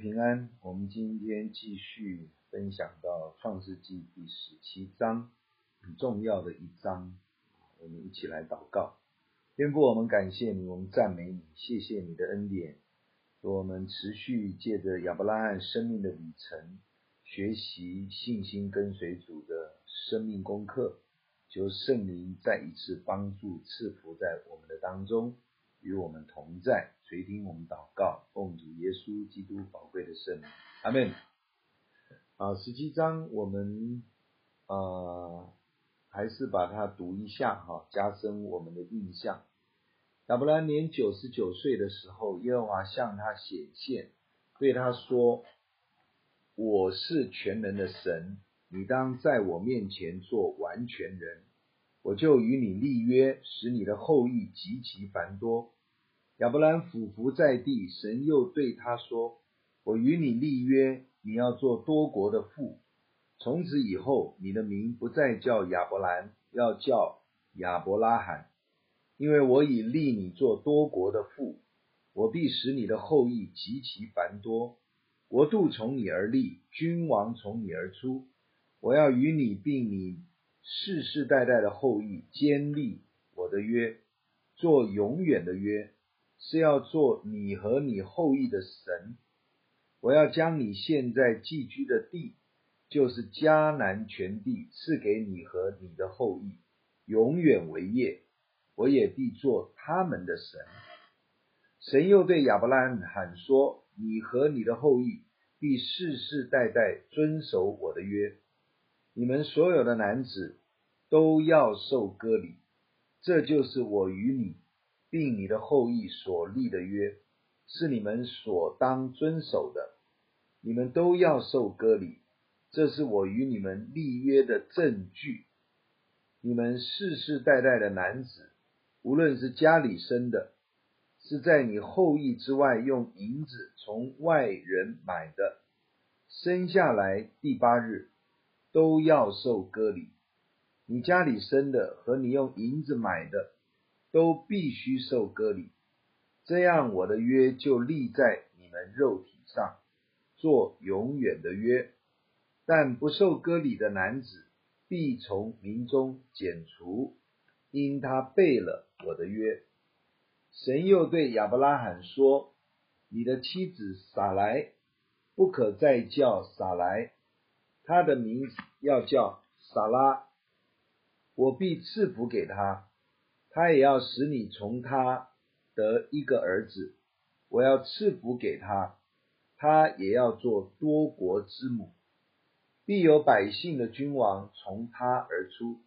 平安，我们今天继续分享到创世纪第十七章，很重要的一章，我们一起来祷告。天父，我们感谢你，我们赞美你，谢谢你的恩典，我们持续借着亚伯拉罕生命的旅程，学习信心跟随主的生命功课，求圣灵再一次帮助赐福在我们的当中。与我们同在，垂听我们祷告，奉主耶稣基督宝贵的圣名，阿门。啊，十七章我们啊、还是把它读一下哈，加深我们的印象。亚伯兰年九十九岁的时候，耶和华向他显现，对他说：“我是全能的神，你当在我面前做完全人。”我就与你立约，使你的后裔极其繁多。亚伯兰俯伏在地，神又对他说：“我与你立约，你要做多国的父。从此以后，你的名不再叫亚伯兰，要叫亚伯拉罕，因为我已立你做多国的父。我必使你的后裔极其繁多，国度从你而立，君王从你而出。我要与你并你。”世世代代的后裔坚立我的约，做永远的约，是要做你和你后裔的神。我要将你现在寄居的地，就是迦南全地，赐给你和你的后裔，永远为业。我也必做他们的神。神又对亚伯拉罕说：“你和你的后裔必世世代代遵守我的约。”你们所有的男子都要受割礼，这就是我与你并你的后裔所立的约，是你们所当遵守的。你们都要受割礼，这是我与你们立约的证据。你们世世代代的男子，无论是家里生的，是在你后裔之外用银子从外人买的，生下来第八日。都要受割礼，你家里生的和你用银子买的，都必须受割礼。这样我的约就立在你们肉体上，做永远的约。但不受割礼的男子，必从民中剪除，因他背了我的约。神又对亚伯拉罕说：“你的妻子撒莱，不可再叫撒莱。”他的名字要叫撒拉，我必赐福给他，他也要使你从他得一个儿子。我要赐福给他，他也要做多国之母，必有百姓的君王从他而出。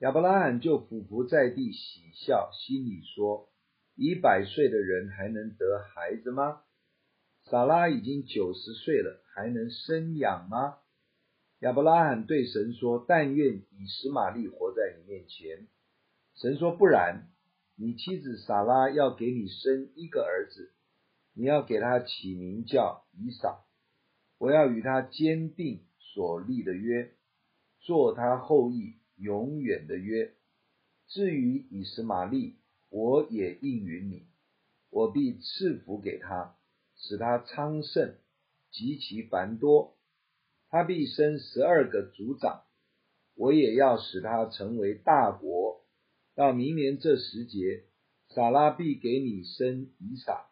亚伯拉罕就俯伏在地喜笑，心里说：已百岁的人还能得孩子吗？撒拉已经九十岁了，还能生养吗？亚伯拉罕对神说：“但愿以实玛利活在你面前。”神说：“不然，你妻子撒拉要给你生一个儿子，你要给他起名叫以撒。我要与他坚定所立的约，做他后裔永远的约。至于以实玛利，我也应允你，我必赐福给他，使他昌盛，极其繁多。”他必生十二个族长，我也要使他成为大国。到明年这时节，撒拉必给你生以撒。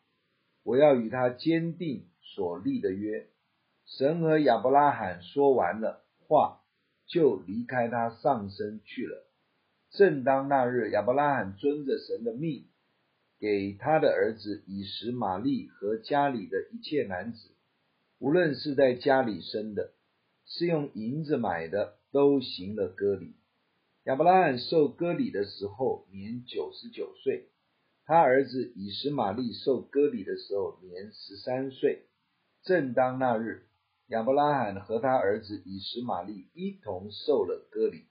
我要与他坚定所立的约。神和亚伯拉罕说完了话，就离开他上身去了。正当那日，亚伯拉罕遵着神的命，给他的儿子以实玛利和家里的一切男子，无论是在家里生的。是用银子买的，都行了割礼。亚伯拉罕受割礼的时候年九十九岁，他儿子以实玛利受割礼的时候年十三岁。正当那日，亚伯拉罕和他儿子以实玛利一同受了割礼。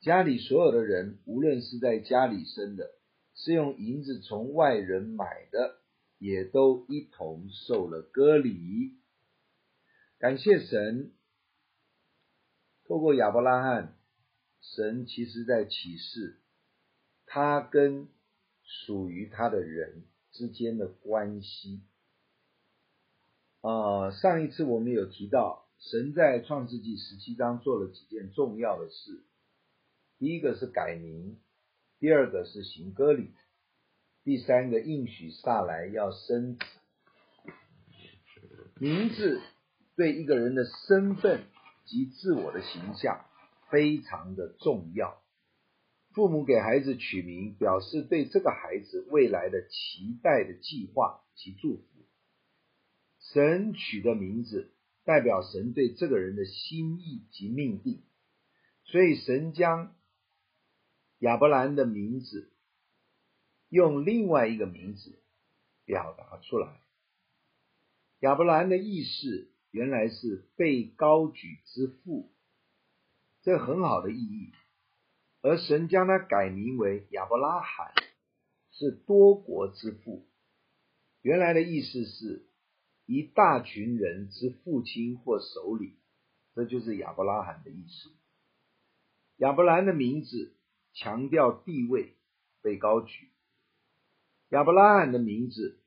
家里所有的人，无论是在家里生的，是用银子从外人买的，也都一同受了割礼。感谢神，透过亚伯拉罕，神其实在启示他跟属于他的人之间的关系。呃，上一次我们有提到，神在创世纪十七章做了几件重要的事。第一个是改名，第二个是行割礼，第三个应许撒来要生子。名字对一个人的身份及自我的形象非常的重要。父母给孩子取名，表示对这个孩子未来的期待的计划及祝福。神取的名字代表神对这个人的心意及命定，所以神将亚伯兰的名字用另外一个名字表达出来。亚伯兰的意思原来是被高举之父，这很好的意义。而神将他改名为亚伯拉罕，是多国之父。原来的意思是一大群人之父亲或首领，这就是亚伯拉罕的意思。亚伯兰的名字强调地位，被高举；亚伯拉罕的名字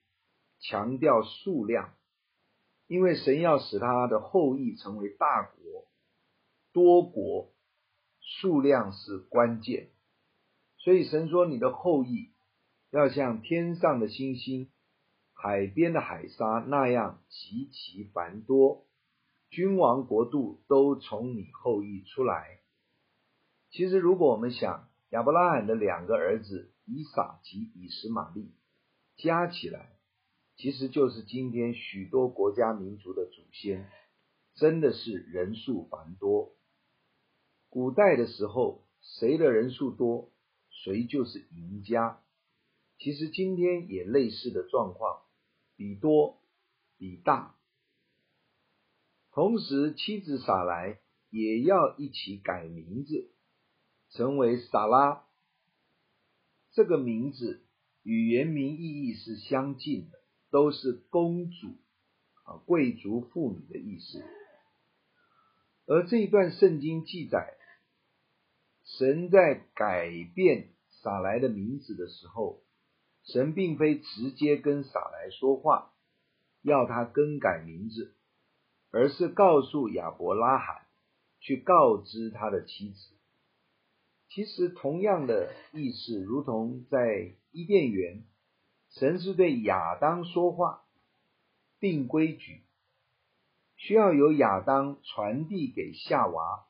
强调数量。因为神要使他的后裔成为大国、多国，数量是关键。所以神说：“你的后裔要像天上的星星、海边的海沙那样极其繁多，君王国度都从你后裔出来。”其实，如果我们想亚伯拉罕的两个儿子以撒及以实玛利加起来，其实就是今天许多国家民族的祖先，真的是人数繁多。古代的时候，谁的人数多，谁就是赢家。其实今天也类似的状况，比多比大。同时，妻子撒莱也要一起改名字，成为撒拉。这个名字与原名意义是相近的。都是公主啊，贵族妇女的意思。而这一段圣经记载，神在改变撒莱的名字的时候，神并非直接跟撒莱说话，要他更改名字，而是告诉亚伯拉罕去告知他的妻子。其实同样的意思，如同在伊甸园。神是对亚当说话，定规矩，需要由亚当传递给夏娃。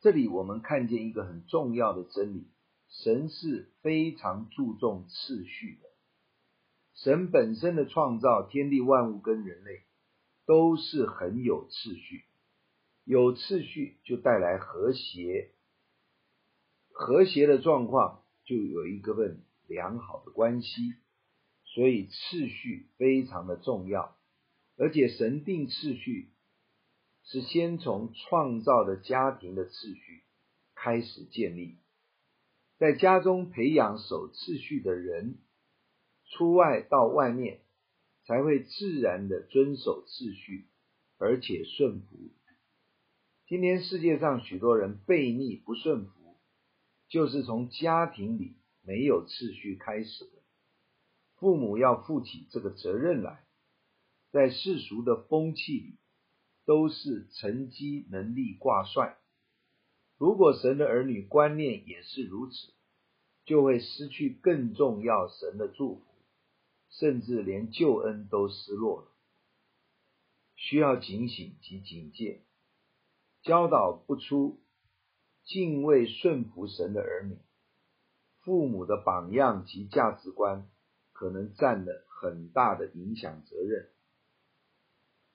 这里我们看见一个很重要的真理：神是非常注重次序的。神本身的创造，天地万物跟人类都是很有次序，有次序就带来和谐，和谐的状况就有一个问题。良好的关系，所以次序非常的重要，而且神定次序是先从创造的家庭的次序开始建立，在家中培养守次序的人，出外到外面才会自然的遵守次序，而且顺服。今天世界上许多人悖逆不顺服，就是从家庭里。没有次序开始的，父母要负起这个责任来。在世俗的风气里，都是成绩能力挂帅。如果神的儿女观念也是如此，就会失去更重要神的祝福，甚至连救恩都失落了。需要警醒及警戒，教导不出敬畏顺服神的儿女。父母的榜样及价值观，可能占了很大的影响责任。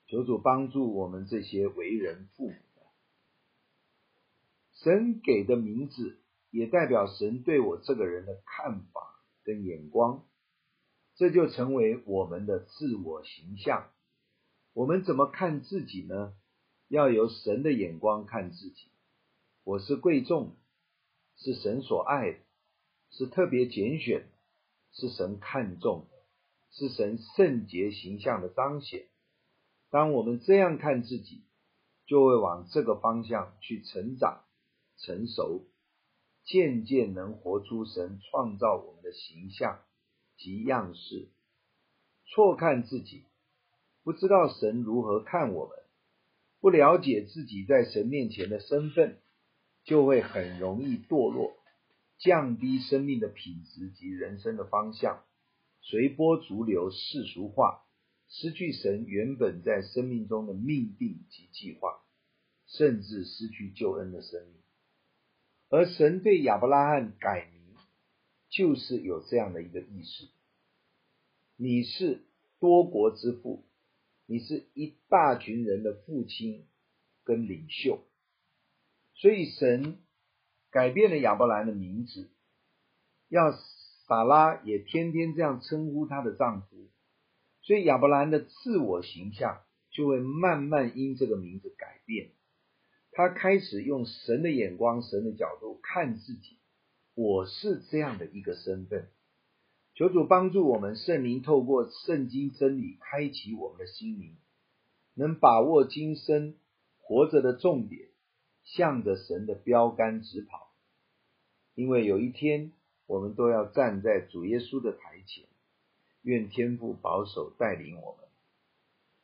求主帮助我们这些为人父母的。神给的名字，也代表神对我这个人的看法跟眼光，这就成为我们的自我形象。我们怎么看自己呢？要由神的眼光看自己。我是贵重，是神所爱的。是特别拣选，是神看重的，是神圣洁形象的彰显。当我们这样看自己，就会往这个方向去成长、成熟，渐渐能活出神创造我们的形象及样式。错看自己，不知道神如何看我们，不了解自己在神面前的身份，就会很容易堕落，降低生命的品质及人生的方向，随波逐流，世俗化，失去神原本在生命中的命定及计划，甚至失去救恩的生命。而神对亚伯拉罕改名，就是有这样的一个意思：你是多国之父，你是一大群人的父亲跟领袖。所以神改变了亚伯兰的名字，要撒拉也天天这样称呼她的丈夫，所以亚伯兰的自我形象就会慢慢因这个名字改变。他开始用神的眼光、神的角度看自己，我是这样的一个身份。求主帮助我们，圣灵透过圣经真理开启我们的心灵，能把握今生活着的重点，向着神的标杆直跑。因为有一天，我们都要站在主耶稣的台前，愿天父保守带领我们。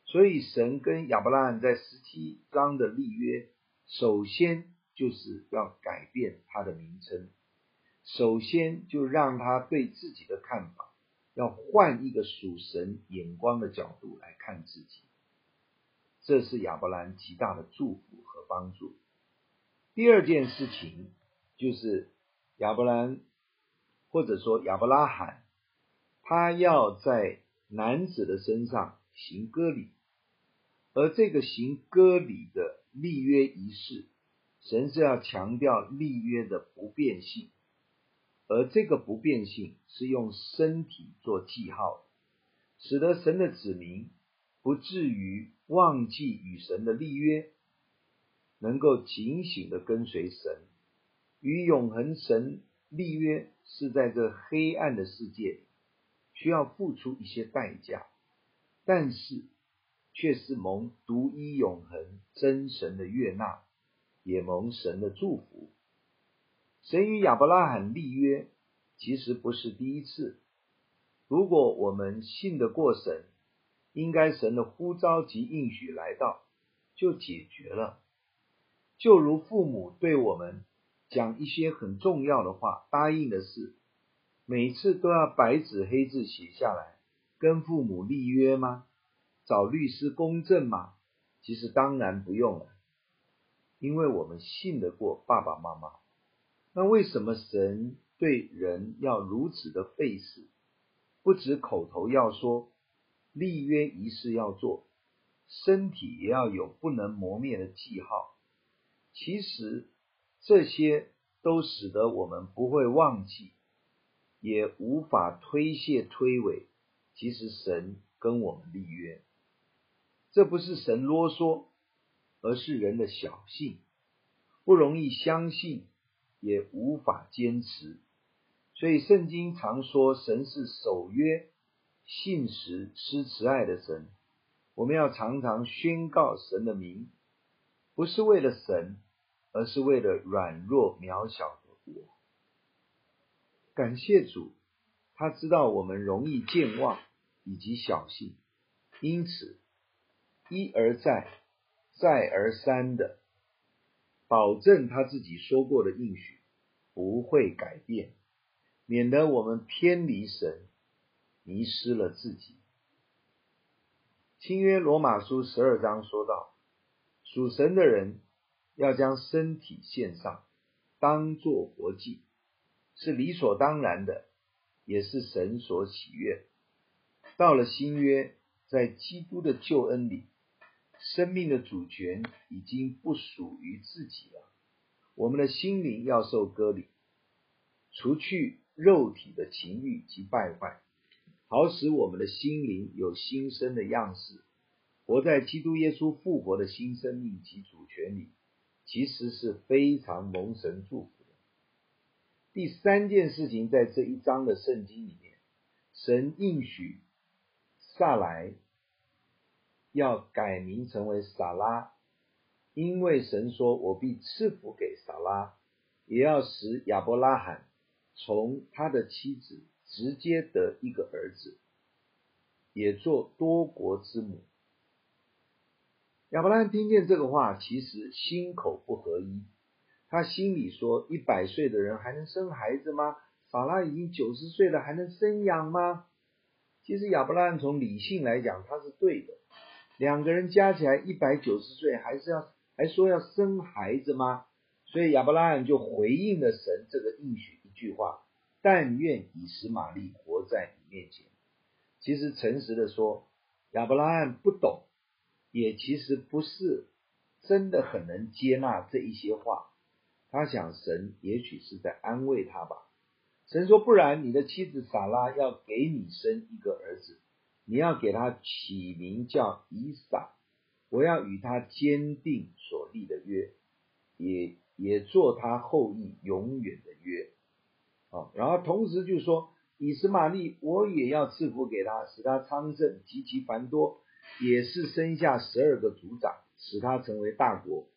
所以，神跟亚伯拉罕在十七章的立约。首先就是要改变他的名称，首先就让他对自己的看法要换一个属神眼光的角度来看自己，这是亚伯兰极大的祝福和帮助。第二件事情就是亚伯兰或者说亚伯拉罕，他要在男子的身上行割礼，而这个行割礼的。立约仪式，神是要强调立约的不变性，而这个不变性是用身体做记号，使得神的子民不至于忘记与神的立约，能够警醒的跟随神，与永恒神立约是在这黑暗的世界，需要付出一些代价，但是。却是蒙独一永恒真神的悦纳，也蒙神的祝福。神与亚伯拉罕立约，其实不是第一次。如果我们信得过神，应该神的呼召及应许来到，就解决了。就如父母对我们讲一些很重要的话，答应的事，每次都要白纸黑字写下来，跟父母立约吗？找律师公证吗？其实当然不用了，因为我们信得过爸爸妈妈。那为什么神对人要如此的费事？不止口头要说，立约仪式要做，身体也要有不能磨灭的记号。其实这些都使得我们不会忘记，也无法推卸推诿。其实神跟我们立约。这不是神啰嗦，而是人的小性，不容易相信，也无法坚持。所以圣经常说，神是守约、信实、施慈爱的神。我们要常常宣告神的名，不是为了神，而是为了软弱渺小的我。感谢主，他知道我们容易健忘以及小性，因此。一而再，再而三的保证他自己说过的应许不会改变，免得我们偏离神，迷失了自己。新约罗马书十二章说道：属神的人要将身体献上，当作活祭，是理所当然的，也是神所喜悦。到了新约，在基督的救恩里。生命的主权已经不属于自己了，我们的心灵要受割礼，除去肉体的情欲及败坏，好使我们的心灵有新生的样式，活在基督耶稣复活的新生命及主权里，其实是非常蒙神祝福的。第三件事情，在这一章的圣经里面，神应许撒莱。要改名成为撒拉，因为神说：“我必赐福给撒拉，也要使亚伯拉罕从他的妻子直接得一个儿子，也做多国之母。”亚伯拉罕听见这个话，其实心口不合一。他心里说：“一百岁的人还能生孩子吗？法拉已经九十岁了，还能生养吗？”其实亚伯拉罕从理性来讲，他是对的。两个人加起来一百九十岁，还是要还说要生孩子吗？所以亚伯拉罕就回应了神这个应许一句话：“但愿以实玛利活在你面前。”其实诚实的说，亚伯拉罕不懂。也其实不是真的很能接纳这一些话，他想神也许是在安慰他吧。神说：“不然，你的妻子撒拉要给你生一个儿子，你要给他起名叫以撒，我要与他坚定所立的约，也也做他后裔永远的约。”啊，然后同时就说：“以实玛利，我也要赐福给他，使他昌盛极其繁多。”也是生下十二个族长，使他成为大国。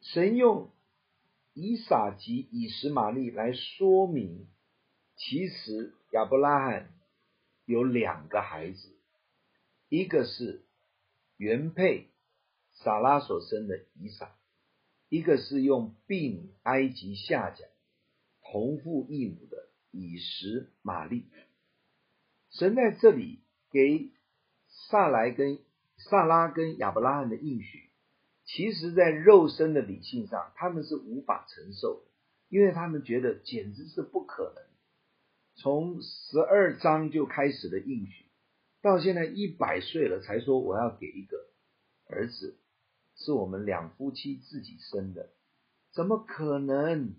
神用以撒及以实玛利来说明，其实亚伯拉罕有两个孩子，一个是原配撒拉所生的以撒，一个是用并埃及下甲同父异母的以实玛利。神在这里给。萨来跟萨拉跟亚伯拉罕的应许，其实在肉身的理性上，他们是无法承受的，因为他们觉得简直是不可能。从十二章就开始的应许，到现在一百岁了才说我要给一个儿子，是我们两夫妻自己生的，怎么可能？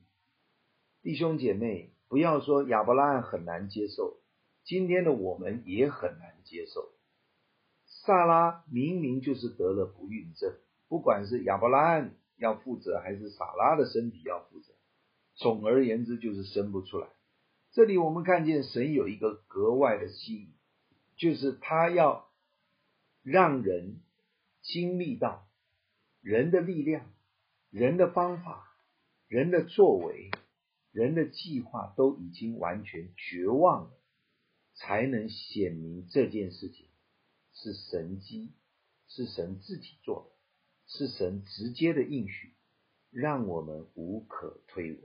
弟兄姐妹，不要说亚伯拉罕很难接受，今天的我们也很难接受。撒拉明明就是得了不孕症，不管是亚伯拉罕要负责，还是撒拉的身体要负责，总而言之就是生不出来。这里我们看见神有一个格外的心，就是他要让人经历到人的力量、人的方法、人的作为、人的计划都已经完全绝望了，才能显明这件事情。是神机，是神自己做的，是神直接的应许，让我们无可推诿。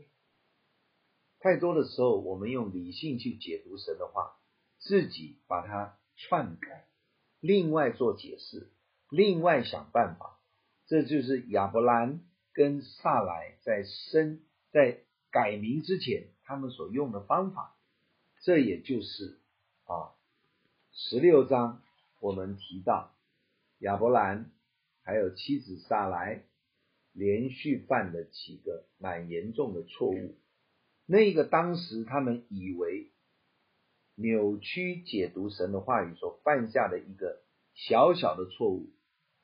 太多的时候，我们用理性去解读神的话，自己把它篡改，另外做解释，另外想办法。这就是亚伯兰跟撒莱在生在改名之前，他们所用的方法。这也就是啊，十六章。我们提到亚伯兰还有妻子撒莱连续犯了几个蛮严重的错误，那个当时他们以为扭曲解读神的话语所犯下的一个小小的错误，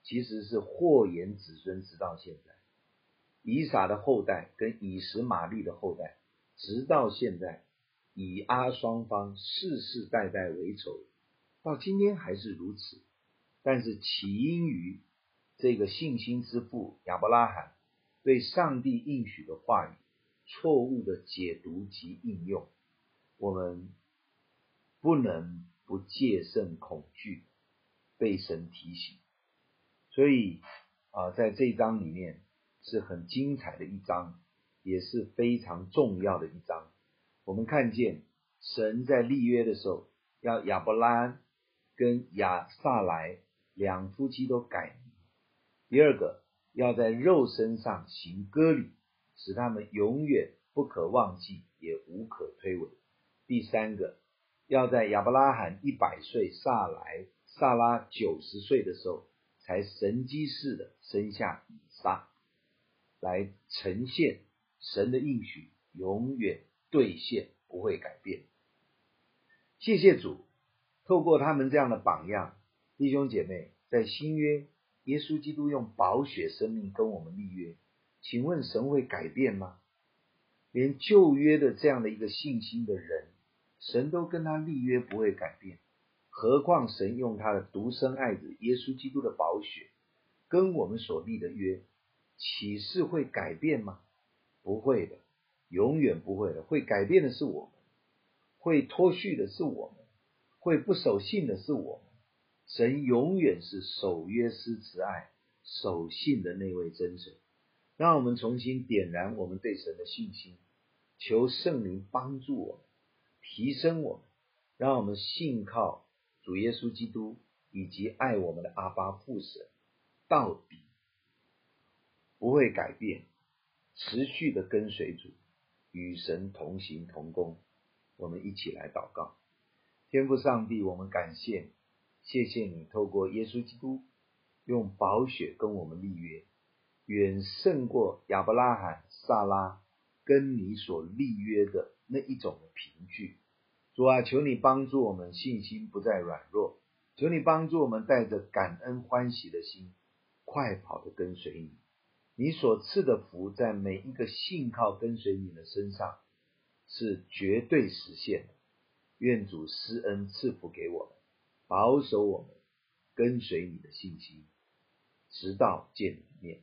其实是祸延子孙直到现在。以撒的后代跟以实玛利的后代，直到现在以阿双方世世代代为仇。到今天还是如此，但是起因于这个信心之父亚伯拉罕对上帝应许的话语错误的解读及应用，我们不能不戒慎恐惧，被神提醒。所以啊，在这一章里面是很精彩的一章，也是非常重要的一章。我们看见神在立约的时候要亚伯拉罕。跟亚萨莱两夫妻都改名。第二个，要在肉身上行割礼，使他们永远不可忘记，也无可推诿。第三个，要在亚伯拉罕一百岁，萨莱萨拉九十岁的时候，才神迹似的生下以撒，来呈现神的应许永远兑现，不会改变。谢谢主。透过他们这样的榜样，弟兄姐妹，在新约，耶稣基督用宝血生命跟我们立约，请问神会改变吗？连旧约的这样的一个信心的人，神都跟他立约不会改变，何况神用他的独生爱子耶稣基督的宝血跟我们所立的约，岂是会改变吗？不会的，永远不会的，会改变的是我们，会脱序的是我们。会不守信的是我们，神永远是守约施慈爱、守信的那位真神。让我们重新点燃我们对神的信心，求圣灵帮助我们，提升我们，让我们信靠主耶稣基督以及爱我们的阿爸父神到底，不会改变，持续的跟随主，与神同行同工。我们一起来祷告，天父上帝，我们感谢，谢谢你透过耶稣基督用宝血跟我们立约。远胜过亚伯拉罕、撒拉跟你所立约的那一种的凭据。主啊，求你帮助我们信心不再软弱，求你帮助我们带着感恩欢喜的心，快跑的跟随你。你所赐的福，在每一个信靠跟随你的身上是绝对实现的。愿主施恩赐福给我们，保守我们跟随你的信息，直到见你面。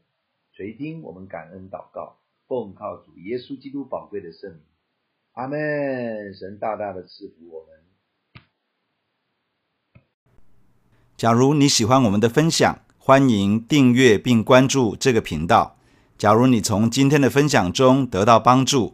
垂听我们感恩祷告，奉靠主耶稣基督宝贵的圣名，阿门。神大大的赐福我们。假如你喜欢我们的分享，欢迎订阅并关注这个频道。假如你从今天的分享中得到帮助，